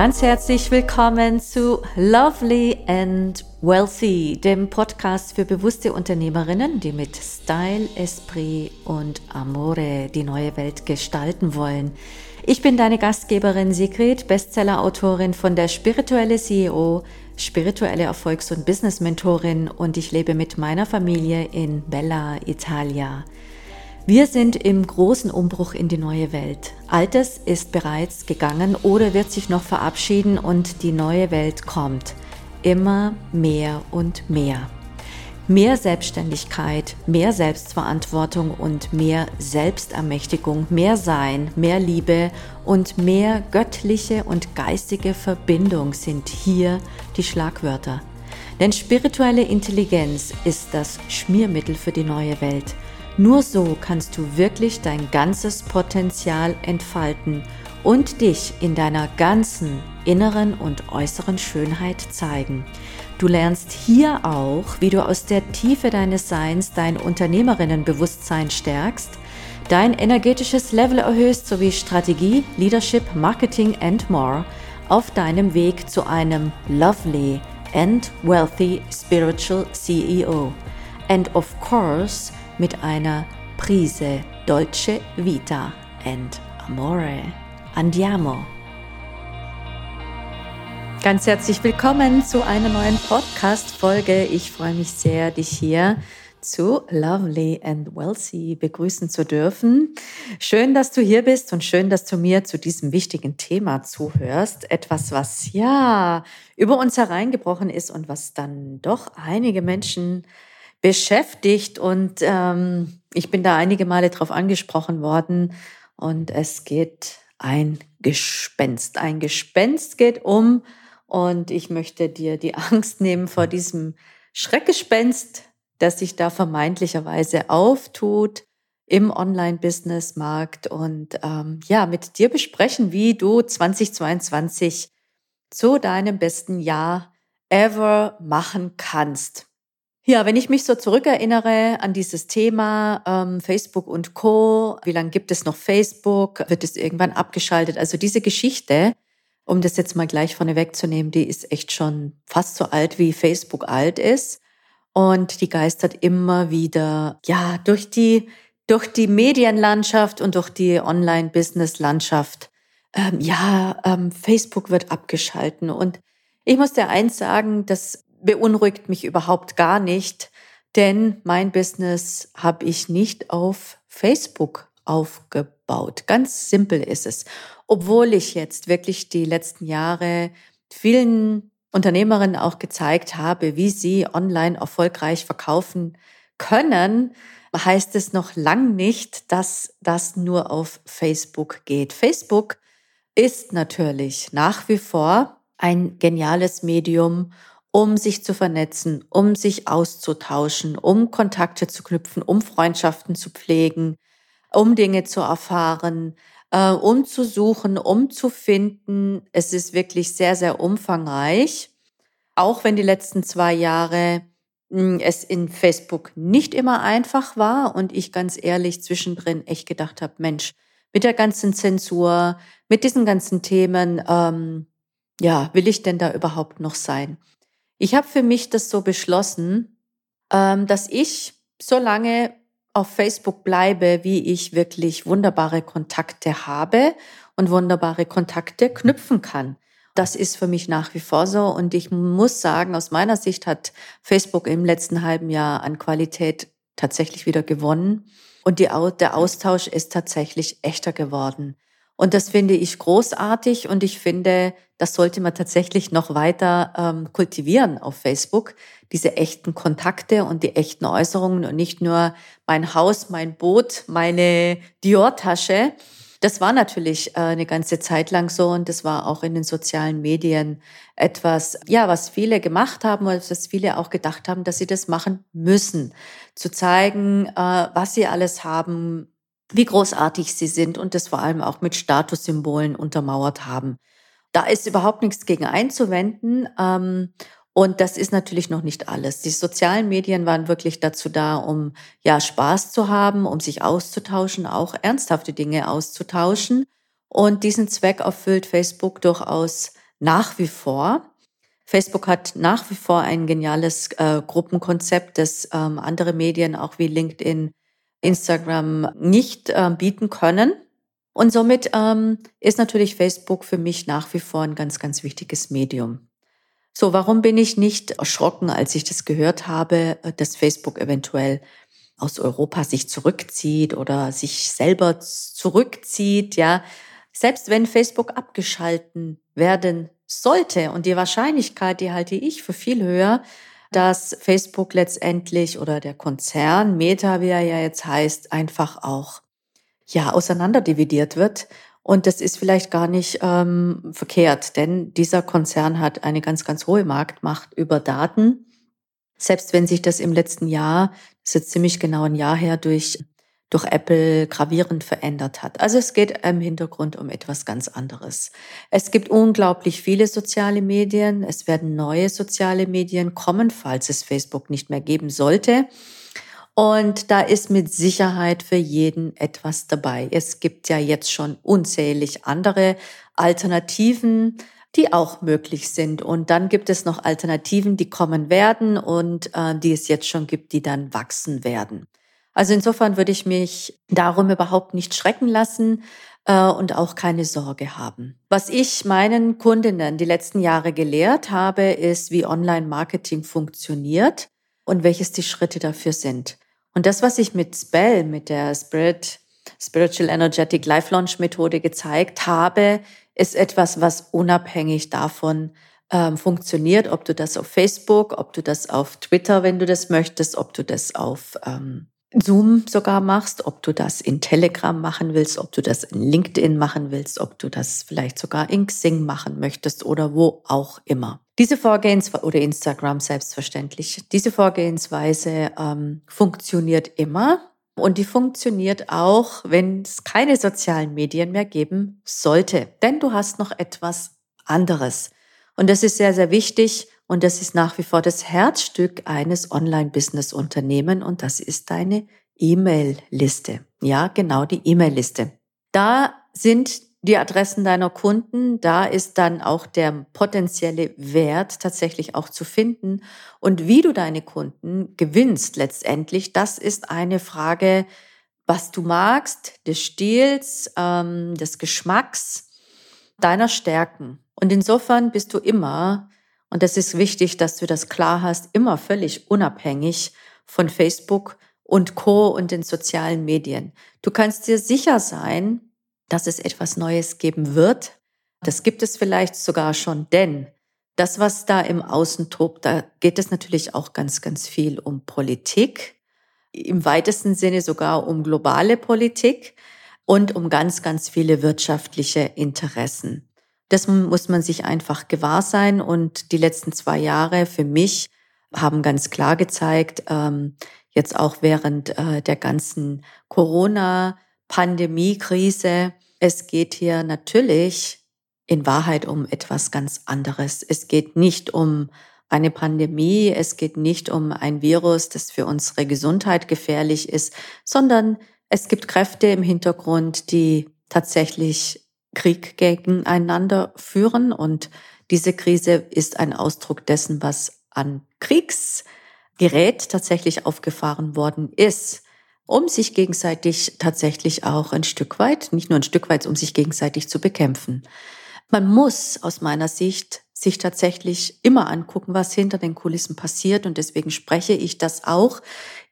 Ganz herzlich willkommen zu Lovely and Wealthy, dem Podcast für bewusste Unternehmerinnen, die mit Style, Esprit und Amore die neue Welt gestalten wollen. Ich bin deine Gastgeberin Sigrid, Bestseller-Autorin von der Spirituelle CEO, spirituelle Erfolgs- und Business-Mentorin und ich lebe mit meiner Familie in Bella, Italia. Wir sind im großen Umbruch in die neue Welt. Altes ist bereits gegangen oder wird sich noch verabschieden und die neue Welt kommt. Immer mehr und mehr. Mehr Selbstständigkeit, mehr Selbstverantwortung und mehr Selbstermächtigung, mehr Sein, mehr Liebe und mehr göttliche und geistige Verbindung sind hier die Schlagwörter. Denn spirituelle Intelligenz ist das Schmiermittel für die neue Welt. Nur so kannst du wirklich dein ganzes Potenzial entfalten und dich in deiner ganzen inneren und äußeren Schönheit zeigen. Du lernst hier auch, wie du aus der Tiefe deines Seins dein Unternehmerinnenbewusstsein stärkst, dein energetisches Level erhöhst sowie Strategie, Leadership, Marketing and more auf deinem Weg zu einem lovely and wealthy spiritual CEO. And of course, mit einer Prise Dolce Vita and Amore. Andiamo! Ganz herzlich willkommen zu einer neuen Podcast-Folge. Ich freue mich sehr, dich hier zu Lovely and Wealthy begrüßen zu dürfen. Schön, dass du hier bist und schön, dass du mir zu diesem wichtigen Thema zuhörst. Etwas, was ja über uns hereingebrochen ist und was dann doch einige Menschen beschäftigt und ähm, ich bin da einige Male drauf angesprochen worden und es geht ein Gespenst. Ein Gespenst geht um und ich möchte dir die Angst nehmen vor diesem Schreckgespenst, das sich da vermeintlicherweise auftut im Online-Business-Markt und ähm, ja, mit dir besprechen, wie du 2022 zu deinem besten Jahr ever machen kannst. Ja, wenn ich mich so zurückerinnere an dieses Thema ähm, Facebook und Co, wie lange gibt es noch Facebook? Wird es irgendwann abgeschaltet? Also diese Geschichte, um das jetzt mal gleich vorne wegzunehmen, die ist echt schon fast so alt, wie Facebook alt ist. Und die geistert immer wieder, ja, durch die, durch die Medienlandschaft und durch die Online-Business-Landschaft. Ähm, ja, ähm, Facebook wird abgeschalten. Und ich muss dir eins sagen, dass beunruhigt mich überhaupt gar nicht, denn mein Business habe ich nicht auf Facebook aufgebaut. Ganz simpel ist es. Obwohl ich jetzt wirklich die letzten Jahre vielen Unternehmerinnen auch gezeigt habe, wie sie online erfolgreich verkaufen können, heißt es noch lang nicht, dass das nur auf Facebook geht. Facebook ist natürlich nach wie vor ein geniales Medium, um sich zu vernetzen, um sich auszutauschen, um Kontakte zu knüpfen, um Freundschaften zu pflegen, um Dinge zu erfahren, äh, um zu suchen, um zu finden. Es ist wirklich sehr, sehr umfangreich. Auch wenn die letzten zwei Jahre hm, es in Facebook nicht immer einfach war und ich ganz ehrlich zwischendrin echt gedacht habe, Mensch, mit der ganzen Zensur, mit diesen ganzen Themen, ähm, ja, will ich denn da überhaupt noch sein? Ich habe für mich das so beschlossen, ähm, dass ich so lange auf Facebook bleibe, wie ich wirklich wunderbare Kontakte habe und wunderbare Kontakte knüpfen kann. Das ist für mich nach wie vor so. Und ich muss sagen, aus meiner Sicht hat Facebook im letzten halben Jahr an Qualität tatsächlich wieder gewonnen. Und die, der Austausch ist tatsächlich echter geworden. Und das finde ich großartig und ich finde, das sollte man tatsächlich noch weiter ähm, kultivieren auf Facebook, diese echten Kontakte und die echten Äußerungen und nicht nur mein Haus, mein Boot, meine Dior-Tasche. Das war natürlich äh, eine ganze Zeit lang so und das war auch in den sozialen Medien etwas, ja, was viele gemacht haben oder was viele auch gedacht haben, dass sie das machen müssen. Zu zeigen, äh, was sie alles haben, wie großartig sie sind und das vor allem auch mit Statussymbolen untermauert haben. Da ist überhaupt nichts gegen einzuwenden. Ähm, und das ist natürlich noch nicht alles. Die sozialen Medien waren wirklich dazu da, um ja Spaß zu haben, um sich auszutauschen, auch ernsthafte Dinge auszutauschen. Und diesen Zweck erfüllt Facebook durchaus nach wie vor. Facebook hat nach wie vor ein geniales äh, Gruppenkonzept, das ähm, andere Medien auch wie LinkedIn, Instagram nicht äh, bieten können. Und somit ähm, ist natürlich Facebook für mich nach wie vor ein ganz, ganz wichtiges Medium. So, warum bin ich nicht erschrocken, als ich das gehört habe, äh, dass Facebook eventuell aus Europa sich zurückzieht oder sich selber zurückzieht, ja? Selbst wenn Facebook abgeschalten werden sollte und die Wahrscheinlichkeit, die halte ich für viel höher, dass Facebook letztendlich oder der Konzern Meta, wie er ja jetzt heißt, einfach auch ja auseinanderdividiert wird. Und das ist vielleicht gar nicht ähm, verkehrt, denn dieser Konzern hat eine ganz, ganz hohe Marktmacht über Daten. Selbst wenn sich das im letzten Jahr, das ist jetzt ziemlich genau ein Jahr her, durch, durch Apple gravierend verändert hat. Also es geht im Hintergrund um etwas ganz anderes. Es gibt unglaublich viele soziale Medien. Es werden neue soziale Medien kommen, falls es Facebook nicht mehr geben sollte. Und da ist mit Sicherheit für jeden etwas dabei. Es gibt ja jetzt schon unzählig andere Alternativen, die auch möglich sind. Und dann gibt es noch Alternativen, die kommen werden und äh, die es jetzt schon gibt, die dann wachsen werden. Also insofern würde ich mich darum überhaupt nicht schrecken lassen äh, und auch keine Sorge haben. Was ich meinen Kundinnen die letzten Jahre gelehrt habe, ist, wie Online-Marketing funktioniert und welches die Schritte dafür sind. Und das, was ich mit Spell, mit der Spirit, Spiritual Energetic Life Launch Methode gezeigt habe, ist etwas, was unabhängig davon ähm, funktioniert, ob du das auf Facebook, ob du das auf Twitter, wenn du das möchtest, ob du das auf ähm, Zoom sogar machst, ob du das in Telegram machen willst, ob du das in LinkedIn machen willst, ob du das vielleicht sogar in Xing machen möchtest oder wo auch immer. Diese Vorgehensweise oder Instagram selbstverständlich. Diese Vorgehensweise ähm, funktioniert immer und die funktioniert auch, wenn es keine sozialen Medien mehr geben sollte. Denn du hast noch etwas anderes. Und das ist sehr, sehr wichtig und das ist nach wie vor das Herzstück eines Online-Business-Unternehmen und das ist deine E-Mail-Liste. Ja, genau die E-Mail-Liste. Da sind die Adressen deiner Kunden, da ist dann auch der potenzielle Wert tatsächlich auch zu finden. Und wie du deine Kunden gewinnst letztendlich, das ist eine Frage, was du magst, des Stils, ähm, des Geschmacks, deiner Stärken. Und insofern bist du immer und das ist wichtig, dass du das klar hast, immer völlig unabhängig von Facebook und Co. und den sozialen Medien. Du kannst dir sicher sein, dass es etwas Neues geben wird. Das gibt es vielleicht sogar schon, denn das, was da im Außen tobt, da geht es natürlich auch ganz, ganz viel um Politik, im weitesten Sinne sogar um globale Politik und um ganz, ganz viele wirtschaftliche Interessen. Das muss man sich einfach gewahr sein. Und die letzten zwei Jahre für mich haben ganz klar gezeigt, ähm, jetzt auch während äh, der ganzen Corona-Pandemie-Krise, es geht hier natürlich in Wahrheit um etwas ganz anderes. Es geht nicht um eine Pandemie, es geht nicht um ein Virus, das für unsere Gesundheit gefährlich ist, sondern es gibt Kräfte im Hintergrund, die tatsächlich Krieg gegeneinander führen. Und diese Krise ist ein Ausdruck dessen, was an Kriegsgerät tatsächlich aufgefahren worden ist, um sich gegenseitig tatsächlich auch ein Stück weit, nicht nur ein Stück weit, um sich gegenseitig zu bekämpfen. Man muss aus meiner Sicht sich tatsächlich immer angucken, was hinter den Kulissen passiert. Und deswegen spreche ich das auch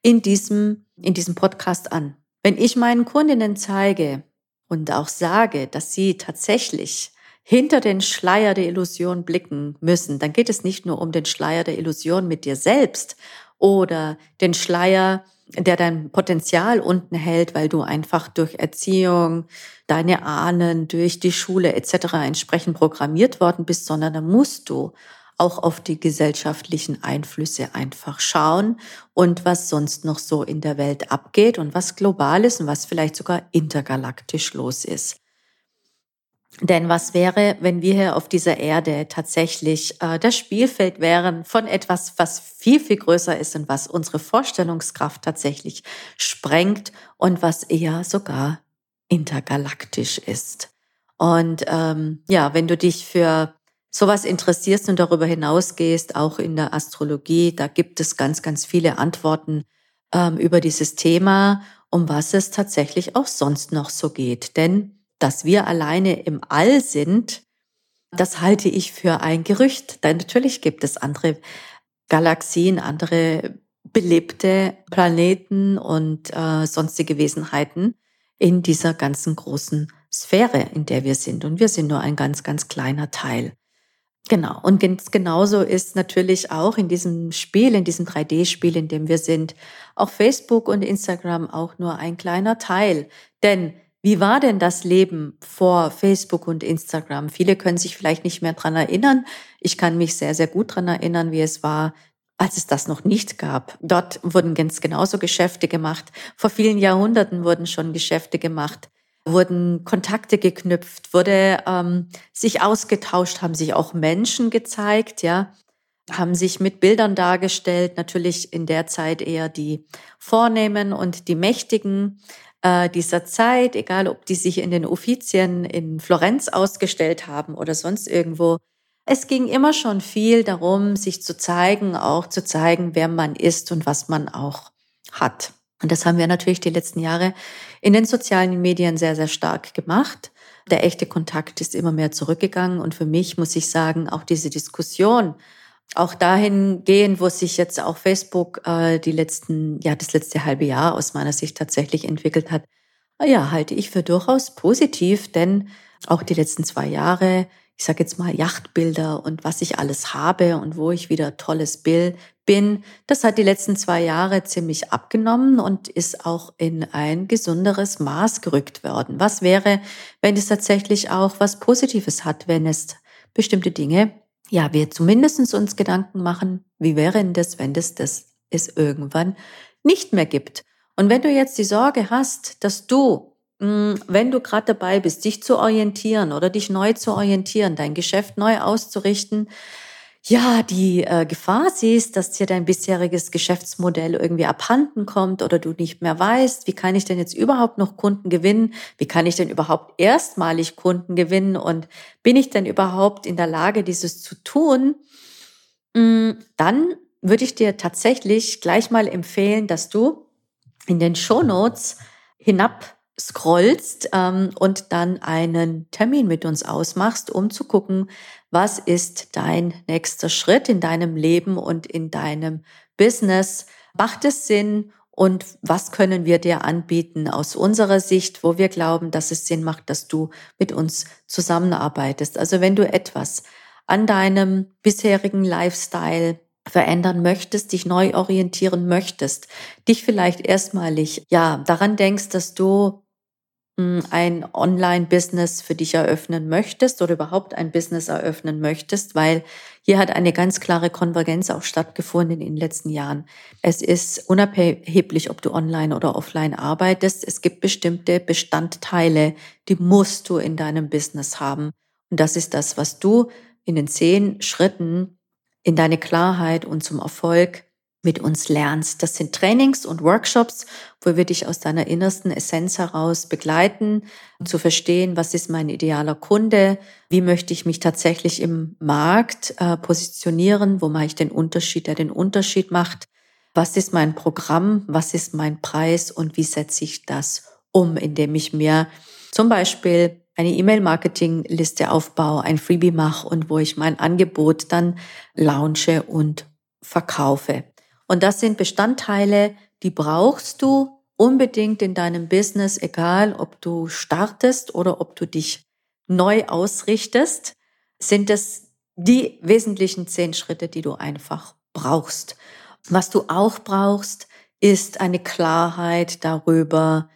in diesem, in diesem Podcast an. Wenn ich meinen Kundinnen zeige, und auch sage, dass sie tatsächlich hinter den Schleier der Illusion blicken müssen, dann geht es nicht nur um den Schleier der Illusion mit dir selbst oder den Schleier, der dein Potenzial unten hält, weil du einfach durch Erziehung, deine Ahnen, durch die Schule etc. entsprechend programmiert worden bist, sondern da musst du auch auf die gesellschaftlichen Einflüsse einfach schauen und was sonst noch so in der Welt abgeht und was global ist und was vielleicht sogar intergalaktisch los ist. Denn was wäre, wenn wir hier auf dieser Erde tatsächlich äh, das Spielfeld wären von etwas, was viel, viel größer ist und was unsere Vorstellungskraft tatsächlich sprengt und was eher sogar intergalaktisch ist. Und ähm, ja, wenn du dich für sowas interessierst und darüber hinausgehst, auch in der Astrologie, da gibt es ganz, ganz viele Antworten ähm, über dieses Thema, um was es tatsächlich auch sonst noch so geht. Denn dass wir alleine im All sind, das halte ich für ein Gerücht. Denn natürlich gibt es andere Galaxien, andere belebte Planeten und äh, sonstige Wesenheiten in dieser ganzen großen Sphäre, in der wir sind. Und wir sind nur ein ganz, ganz kleiner Teil. Genau. Und genauso ist natürlich auch in diesem Spiel, in diesem 3D-Spiel, in dem wir sind, auch Facebook und Instagram auch nur ein kleiner Teil. Denn wie war denn das Leben vor Facebook und Instagram? Viele können sich vielleicht nicht mehr dran erinnern. Ich kann mich sehr, sehr gut dran erinnern, wie es war, als es das noch nicht gab. Dort wurden ganz genauso Geschäfte gemacht. Vor vielen Jahrhunderten wurden schon Geschäfte gemacht, wurden Kontakte geknüpft, wurde ähm, sich ausgetauscht, haben sich auch Menschen gezeigt, ja, haben sich mit Bildern dargestellt. Natürlich in der Zeit eher die Vornehmen und die Mächtigen äh, dieser Zeit, egal ob die sich in den Offizien in Florenz ausgestellt haben oder sonst irgendwo. Es ging immer schon viel darum, sich zu zeigen, auch zu zeigen, wer man ist und was man auch hat. Und das haben wir natürlich die letzten Jahre in den sozialen Medien sehr, sehr stark gemacht. Der echte Kontakt ist immer mehr zurückgegangen. Und für mich muss ich sagen, auch diese Diskussion auch dahin gehen, wo sich jetzt auch Facebook äh, die letzten, ja, das letzte halbe Jahr aus meiner Sicht tatsächlich entwickelt hat, ja, halte ich für durchaus positiv, denn auch die letzten zwei Jahre, ich sage jetzt mal Yachtbilder und was ich alles habe und wo ich wieder tolles Bild bin, das hat die letzten zwei Jahre ziemlich abgenommen und ist auch in ein gesunderes Maß gerückt worden. Was wäre, wenn es tatsächlich auch was Positives hat, wenn es bestimmte Dinge ja, wir zumindest uns Gedanken machen, wie wäre denn das, wenn das, das es irgendwann nicht mehr gibt. Und wenn du jetzt die Sorge hast, dass du, wenn du gerade dabei bist, dich zu orientieren oder dich neu zu orientieren, dein Geschäft neu auszurichten, ja, die äh, Gefahr siehst, dass dir dein bisheriges Geschäftsmodell irgendwie abhanden kommt oder du nicht mehr weißt, wie kann ich denn jetzt überhaupt noch Kunden gewinnen? Wie kann ich denn überhaupt erstmalig Kunden gewinnen? Und bin ich denn überhaupt in der Lage, dieses zu tun? Mm, dann würde ich dir tatsächlich gleich mal empfehlen, dass du in den Show Notes hinab scrollst ähm, und dann einen Termin mit uns ausmachst, um zu gucken, was ist dein nächster Schritt in deinem Leben und in deinem Business? Macht es Sinn? Und was können wir dir anbieten aus unserer Sicht, wo wir glauben, dass es Sinn macht, dass du mit uns zusammenarbeitest? Also wenn du etwas an deinem bisherigen Lifestyle verändern möchtest, dich neu orientieren möchtest, dich vielleicht erstmalig, ja, daran denkst, dass du ein Online-Business für dich eröffnen möchtest oder überhaupt ein Business eröffnen möchtest, weil hier hat eine ganz klare Konvergenz auch stattgefunden in den letzten Jahren. Es ist unabhängig, ob du online oder offline arbeitest. Es gibt bestimmte Bestandteile, die musst du in deinem Business haben. Und das ist das, was du in den zehn Schritten in deine Klarheit und zum Erfolg mit uns lernst. Das sind Trainings und Workshops, wo wir dich aus deiner innersten Essenz heraus begleiten, um zu verstehen, was ist mein idealer Kunde, wie möchte ich mich tatsächlich im Markt äh, positionieren, wo mache ich den Unterschied, der den Unterschied macht, was ist mein Programm, was ist mein Preis und wie setze ich das um, indem ich mir zum Beispiel eine E-Mail-Marketing-Liste aufbaue, ein Freebie mache und wo ich mein Angebot dann launche und verkaufe. Und das sind Bestandteile, die brauchst du unbedingt in deinem Business, egal ob du startest oder ob du dich neu ausrichtest, sind es die wesentlichen zehn Schritte, die du einfach brauchst. Was du auch brauchst, ist eine Klarheit darüber,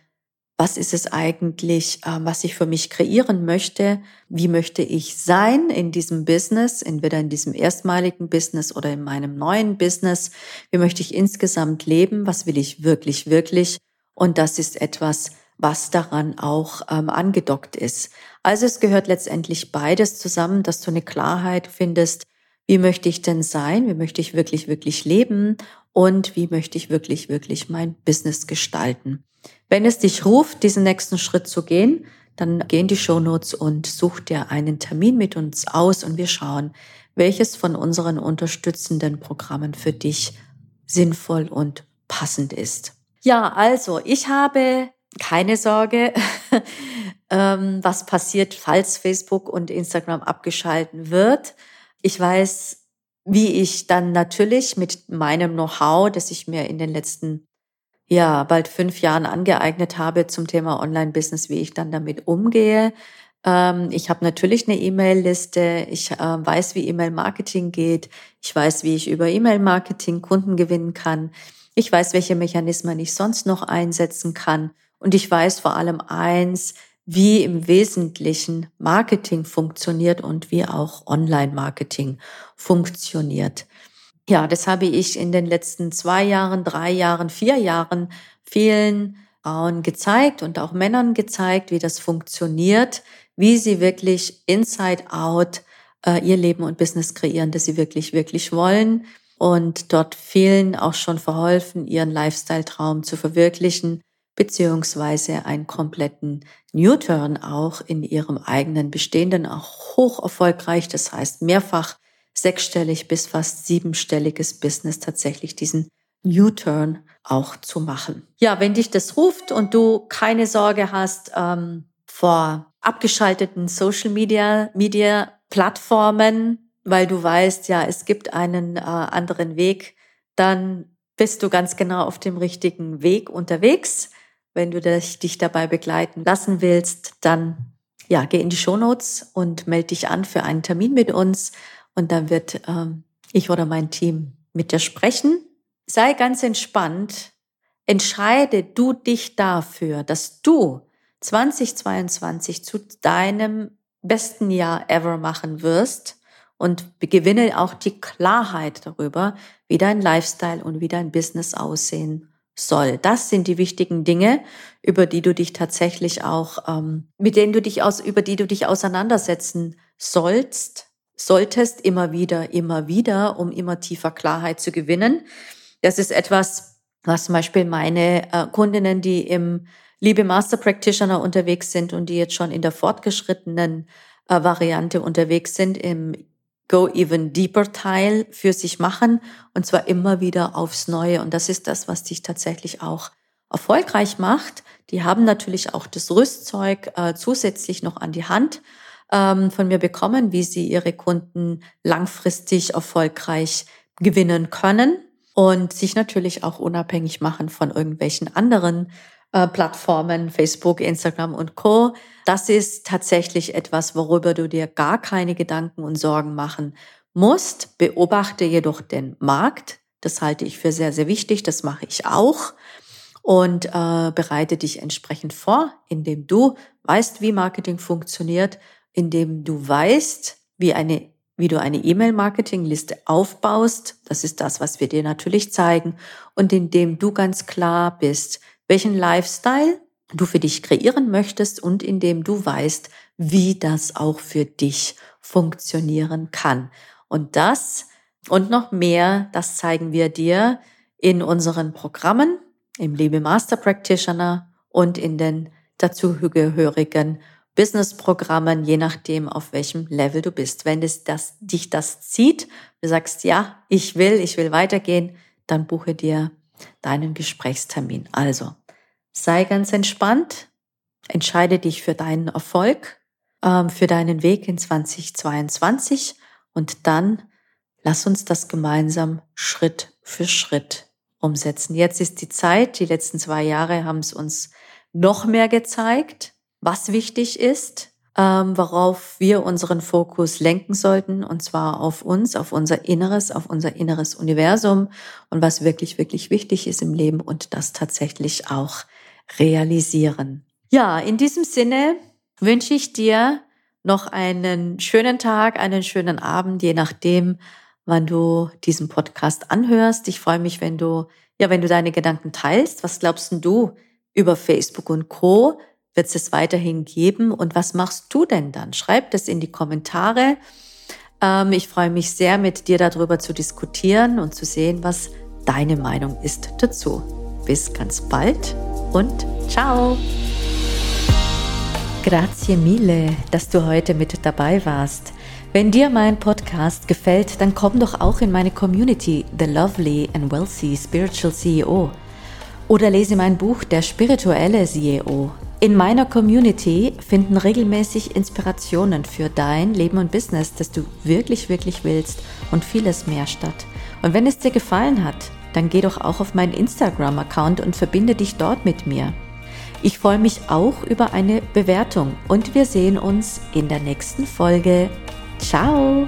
was ist es eigentlich, ähm, was ich für mich kreieren möchte, wie möchte ich sein in diesem Business, entweder in diesem erstmaligen Business oder in meinem neuen Business, wie möchte ich insgesamt leben, was will ich wirklich, wirklich. Und das ist etwas, was daran auch ähm, angedockt ist. Also es gehört letztendlich beides zusammen, dass du eine Klarheit findest, wie möchte ich denn sein, wie möchte ich wirklich, wirklich leben und wie möchte ich wirklich, wirklich mein Business gestalten. Wenn es dich ruft, diesen nächsten Schritt zu gehen, dann geh in die Shownotes und such dir einen Termin mit uns aus und wir schauen, welches von unseren unterstützenden Programmen für dich sinnvoll und passend ist. Ja, also ich habe keine Sorge, ähm, was passiert, falls Facebook und Instagram abgeschalten wird. Ich weiß, wie ich dann natürlich mit meinem Know-how, das ich mir in den letzten ja bald fünf Jahren angeeignet habe zum Thema Online-Business, wie ich dann damit umgehe. Ähm, ich habe natürlich eine E-Mail-Liste. Ich äh, weiß, wie E-Mail-Marketing geht. Ich weiß, wie ich über E-Mail-Marketing Kunden gewinnen kann. Ich weiß, welche Mechanismen ich sonst noch einsetzen kann. Und ich weiß vor allem eins, wie im Wesentlichen Marketing funktioniert und wie auch Online-Marketing funktioniert. Ja, das habe ich in den letzten zwei Jahren, drei Jahren, vier Jahren vielen Frauen gezeigt und auch Männern gezeigt, wie das funktioniert, wie sie wirklich inside out äh, ihr Leben und Business kreieren, das sie wirklich, wirklich wollen. Und dort vielen auch schon verholfen, ihren Lifestyle-Traum zu verwirklichen, beziehungsweise einen kompletten New-Turn auch in ihrem eigenen Bestehenden, auch hoch erfolgreich, das heißt mehrfach sechsstellig bis fast siebenstelliges Business tatsächlich diesen U-Turn auch zu machen. Ja, wenn dich das ruft und du keine Sorge hast ähm, vor abgeschalteten Social Media, Media Plattformen, weil du weißt, ja, es gibt einen äh, anderen Weg, dann bist du ganz genau auf dem richtigen Weg unterwegs. Wenn du dich, dabei begleiten lassen willst, dann ja, geh in die Shownotes und melde dich an für einen Termin mit uns und dann wird ähm, ich oder mein Team mit dir sprechen. Sei ganz entspannt. Entscheide du dich dafür, dass du 2022 zu deinem besten Jahr ever machen wirst und gewinne auch die Klarheit darüber, wie dein Lifestyle und wie dein Business aussehen soll. Das sind die wichtigen Dinge, über die du dich tatsächlich auch, ähm, mit denen du dich aus, über die du dich auseinandersetzen sollst, solltest immer wieder, immer wieder, um immer tiefer Klarheit zu gewinnen. Das ist etwas, was zum Beispiel meine äh, Kundinnen, die im Liebe Master Practitioner unterwegs sind und die jetzt schon in der fortgeschrittenen äh, Variante unterwegs sind, im Go Even Deeper Teil für sich machen und zwar immer wieder aufs Neue. Und das ist das, was dich tatsächlich auch erfolgreich macht. Die haben natürlich auch das Rüstzeug äh, zusätzlich noch an die Hand ähm, von mir bekommen, wie sie ihre Kunden langfristig erfolgreich gewinnen können und sich natürlich auch unabhängig machen von irgendwelchen anderen Plattformen, Facebook, Instagram und Co. Das ist tatsächlich etwas, worüber du dir gar keine Gedanken und Sorgen machen musst. Beobachte jedoch den Markt. Das halte ich für sehr, sehr wichtig. Das mache ich auch. Und äh, bereite dich entsprechend vor, indem du weißt, wie Marketing funktioniert indem du weißt, wie eine wie du eine E-Mail-Marketing-Liste aufbaust. Das ist das, was wir dir natürlich zeigen. Und indem du ganz klar bist, welchen Lifestyle du für dich kreieren möchtest und indem du weißt, wie das auch für dich funktionieren kann. Und das und noch mehr, das zeigen wir dir in unseren Programmen, im Liebe Master Practitioner und in den dazugehörigen Business-Programmen, je nachdem, auf welchem Level du bist. Wenn es das, dich das zieht, du sagst, ja, ich will, ich will weitergehen, dann buche dir deinen Gesprächstermin. Also, sei ganz entspannt, entscheide dich für deinen Erfolg, ähm, für deinen Weg in 2022 und dann lass uns das gemeinsam Schritt für Schritt umsetzen. Jetzt ist die Zeit, die letzten zwei Jahre haben es uns noch mehr gezeigt was wichtig ist, ähm, worauf wir unseren Fokus lenken sollten, und zwar auf uns, auf unser Inneres, auf unser inneres Universum und was wirklich, wirklich wichtig ist im Leben und das tatsächlich auch realisieren. Ja, in diesem Sinne wünsche ich dir noch einen schönen Tag, einen schönen Abend, je nachdem, wann du diesen Podcast anhörst. Ich freue mich, wenn du, ja, wenn du deine Gedanken teilst. Was glaubst du über Facebook und Co? wird es weiterhin geben. Und was machst du denn dann? Schreib das in die Kommentare. Ähm, ich freue mich sehr, mit dir darüber zu diskutieren und zu sehen, was deine Meinung ist dazu. Bis ganz bald und ciao! Grazie mille, dass du heute mit dabei warst. Wenn dir mein Podcast gefällt, dann komm doch auch in meine Community, The Lovely and Wealthy Spiritual CEO. Oder lese mein Buch Der spirituelle CEO. In meiner Community finden regelmäßig Inspirationen für dein Leben und Business, das du wirklich, wirklich willst und vieles mehr statt. Und wenn es dir gefallen hat, dann geh doch auch auf meinen Instagram-Account und verbinde dich dort mit mir. Ich freue mich auch über eine Bewertung und wir sehen uns in der nächsten Folge. Ciao!